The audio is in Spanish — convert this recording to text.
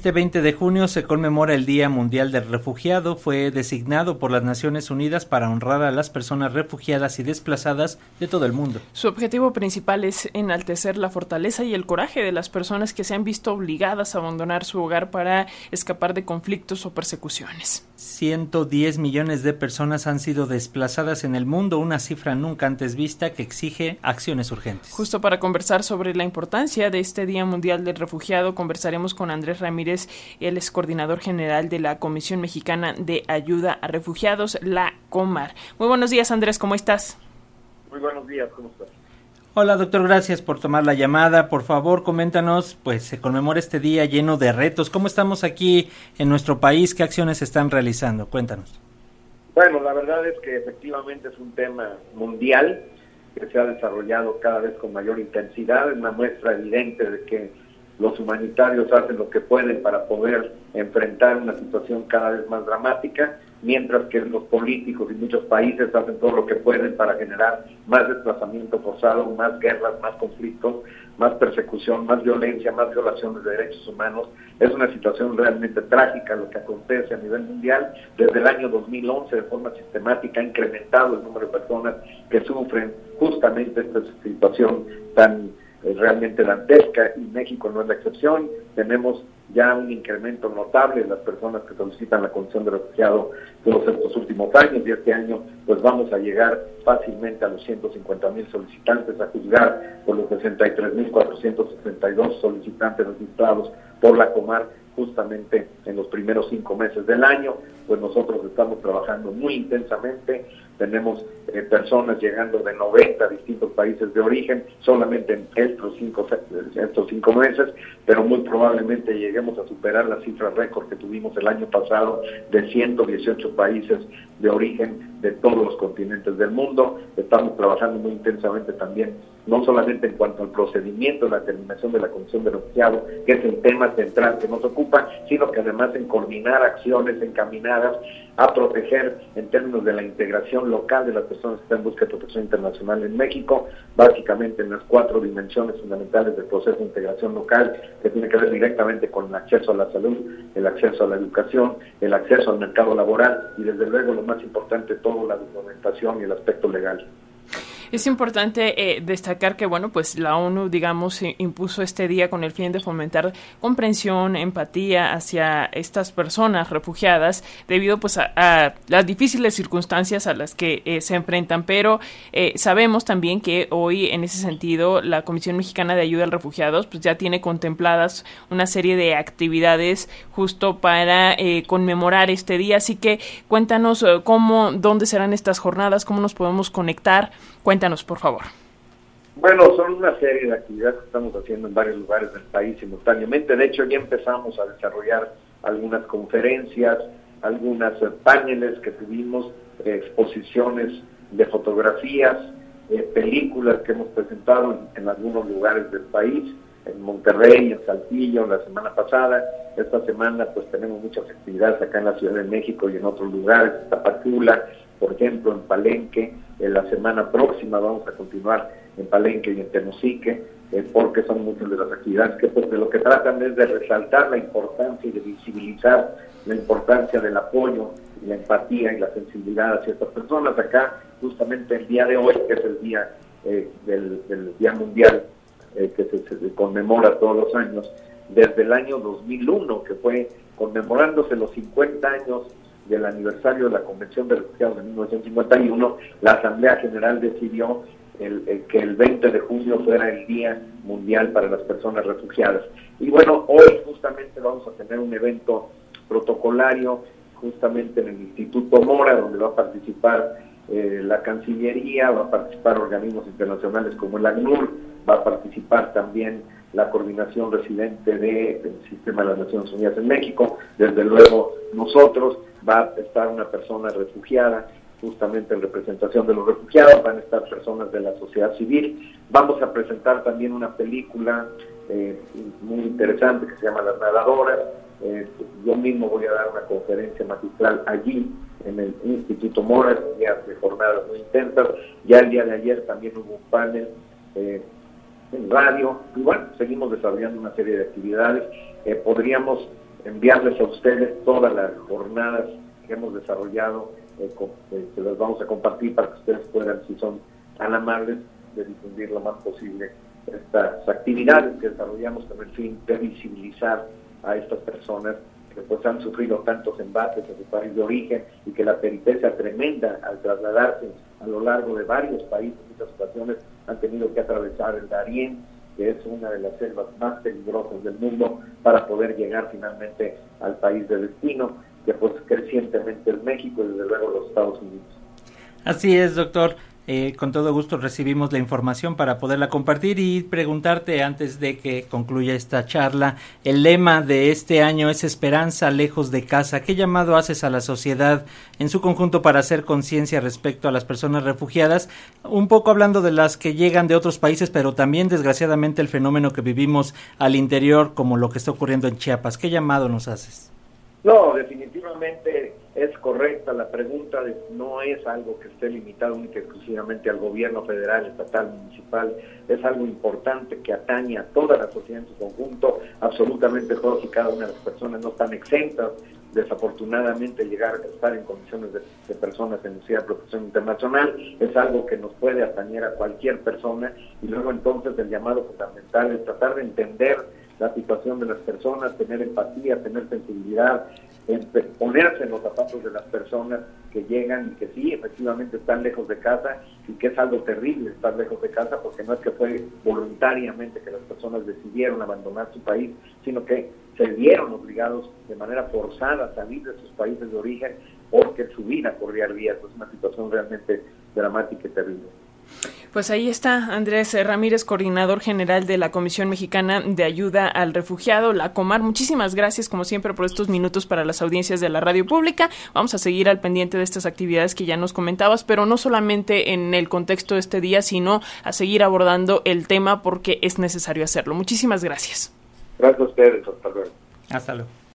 Este 20 de junio se conmemora el Día Mundial del Refugiado. Fue designado por las Naciones Unidas para honrar a las personas refugiadas y desplazadas de todo el mundo. Su objetivo principal es enaltecer la fortaleza y el coraje de las personas que se han visto obligadas a abandonar su hogar para escapar de conflictos o persecuciones. 110 millones de personas han sido desplazadas en el mundo, una cifra nunca antes vista que exige acciones urgentes. Justo para conversar sobre la importancia de este Día Mundial del Refugiado, conversaremos con Andrés Ramírez él es coordinador general de la Comisión Mexicana de Ayuda a Refugiados, la COMAR. Muy buenos días, Andrés, ¿cómo estás? Muy buenos días, ¿cómo estás? Hola doctor, gracias por tomar la llamada. Por favor, coméntanos, pues se conmemora este día lleno de retos. ¿Cómo estamos aquí en nuestro país? ¿Qué acciones se están realizando? Cuéntanos. Bueno, la verdad es que efectivamente es un tema mundial que se ha desarrollado cada vez con mayor intensidad. Es una muestra evidente de que los humanitarios hacen lo que pueden para poder enfrentar una situación cada vez más dramática, mientras que los políticos y muchos países hacen todo lo que pueden para generar más desplazamiento forzado, más guerras, más conflictos, más persecución, más violencia, más violaciones de derechos humanos. Es una situación realmente trágica lo que acontece a nivel mundial. Desde el año 2011, de forma sistemática, ha incrementado el número de personas que sufren justamente esta situación tan es realmente dantesca y México no es la excepción. Tenemos ya un incremento notable en las personas que solicitan la condición de refugiado todos estos últimos años y este año pues vamos a llegar fácilmente a los 150 mil solicitantes a juzgar por los 63.462 solicitantes registrados por la Comar justamente en los primeros cinco meses del año, pues nosotros estamos trabajando muy intensamente, tenemos eh, personas llegando de 90 distintos países de origen solamente en estos cinco, estos cinco meses, pero muy probablemente lleguemos a superar la cifra récord que tuvimos el año pasado de 118 países de origen de todos los continentes del mundo. Estamos trabajando muy intensamente también, no solamente en cuanto al procedimiento de la terminación de la Comisión de Refugiados, que es el tema central que nos ocupa, sino que además en coordinar acciones encaminadas a proteger en términos de la integración local de las personas que están en busca de protección internacional en México, básicamente en las cuatro dimensiones fundamentales del proceso de integración local, que tiene que ver directamente con el acceso a la salud, el acceso a la educación, el acceso al mercado laboral y desde luego lo más importante, toda la documentación y el aspecto legal. Es importante eh, destacar que, bueno, pues la ONU, digamos, impuso este día con el fin de fomentar comprensión, empatía hacia estas personas refugiadas debido, pues, a, las difíciles circunstancias a las que eh, se enfrentan. Pero eh, sabemos también que hoy, en ese sentido, la Comisión Mexicana de Ayuda a Refugiados, pues, ya tiene contempladas una serie de actividades justo para conmemorar este día. Así que cuéntanos cómo, dónde serán estas jornadas, cómo nos podemos conectar. Por favor. Bueno, son una serie de actividades que estamos haciendo en varios lugares del país simultáneamente. De hecho, ya empezamos a desarrollar algunas conferencias, algunas paneles que tuvimos, eh, exposiciones de fotografías, eh, películas que hemos presentado en, algunos lugares del país, en Monterrey, en Saltillo, la semana pasada. Esta semana pues tenemos muchas actividades acá en la Ciudad de México y en otros lugares, Tapachula, por ejemplo, en Palenque. En la semana próxima vamos a continuar en Palenque y en Tenosique, eh, porque son muchas de las actividades que pues, lo que tratan es de resaltar la importancia y de visibilizar la importancia del apoyo y la empatía y la sensibilidad hacia estas personas. Acá, justamente el día de hoy, que es el día eh, del, Día Mundial, eh, que se conmemora todos los años, desde el año 2001, que fue conmemorándose los 50 años del aniversario de la Convención de Refugiados de 1951, la Asamblea General decidió el, que el 20 de junio fuera el Día Mundial para las Personas Refugiadas. Y bueno, hoy justamente vamos a tener un evento protocolario justamente en el Instituto Mora, donde va a participar eh, la Cancillería, va a participar organismos internacionales como el ACNUR, va a participar también la coordinación residente del Sistema de las Naciones Unidas en México, desde luego nosotros, va a estar una persona refugiada, justamente en representación de los refugiados, van a estar personas de la sociedad civil. Vamos a presentar también una película eh, muy interesante que se llama Las Nadadoras. Eh, yo mismo voy a dar una conferencia magistral allí, en el Instituto Mora, días de jornadas muy intensas. Ya el día de ayer también hubo un panel eh, en radio. Y bueno, seguimos desarrollando una serie de actividades. podríamos enviarles a ustedes todas las jornadas que hemos desarrollado, eh, eh, que las vamos a compartir para que ustedes puedan, si son tan amables, de difundir lo más posible estas actividades que desarrollamos con el fin de visibilizar a estas personas que pues han sufrido tantos embates en su país de origen y que la peripecia tremenda al trasladarse a lo largo de varios países, muchas ocasiones han tenido que atravesar el Darién, que es una de las selvas más peligrosas del mundo, para poder llegar finalmente al país de destino, que pues crecientemente es México y desde luego los Estados Unidos. Así es, doctor. Eh, con todo gusto recibimos la información para poderla compartir y preguntarte antes de que concluya esta charla, el lema de este año es Esperanza lejos de casa. ¿Qué llamado haces a la sociedad en su conjunto para hacer conciencia respecto a las personas refugiadas? Un poco hablando de las que llegan de otros países, pero también desgraciadamente el fenómeno que vivimos al interior como lo que está ocurriendo en Chiapas. ¿Qué llamado nos haces? No, definitivamente es correcta la pregunta, de, no es algo que esté limitado únicamente exclusivamente al gobierno federal, estatal, municipal, es algo importante que atañe a toda la sociedad en su conjunto, absolutamente todos y cada una de las personas no están exentas desafortunadamente llegar a estar en condiciones de, personas en necesidad de protección internacional. Es algo que nos puede atañer a cualquier persona. Y luego entonces el llamado fundamental es tratar de entender la situación de las personas, tener empatía, tener sensibilidad, ponerse en los zapatos de las personas que llegan y que sí, efectivamente están lejos de casa y que es algo terrible estar lejos de casa porque no es que fue voluntariamente que las personas decidieron abandonar su país, sino que se vieron obligados de manera forzada a salir de sus países de origen porque su vida corría riesgo. Es una situación realmente dramática y terrible. Pues ahí está Andrés Ramírez, coordinador general de la Comisión Mexicana de Ayuda al Refugiado, la Comar. Muchísimas gracias, como siempre, por estos minutos para las audiencias de la radio pública. Vamos a seguir al pendiente de estas actividades que ya nos comentabas, pero no solamente en el contexto de este día, sino a seguir abordando el tema porque es necesario hacerlo. Muchísimas gracias. Gracias a ustedes. Hasta luego. Hasta luego.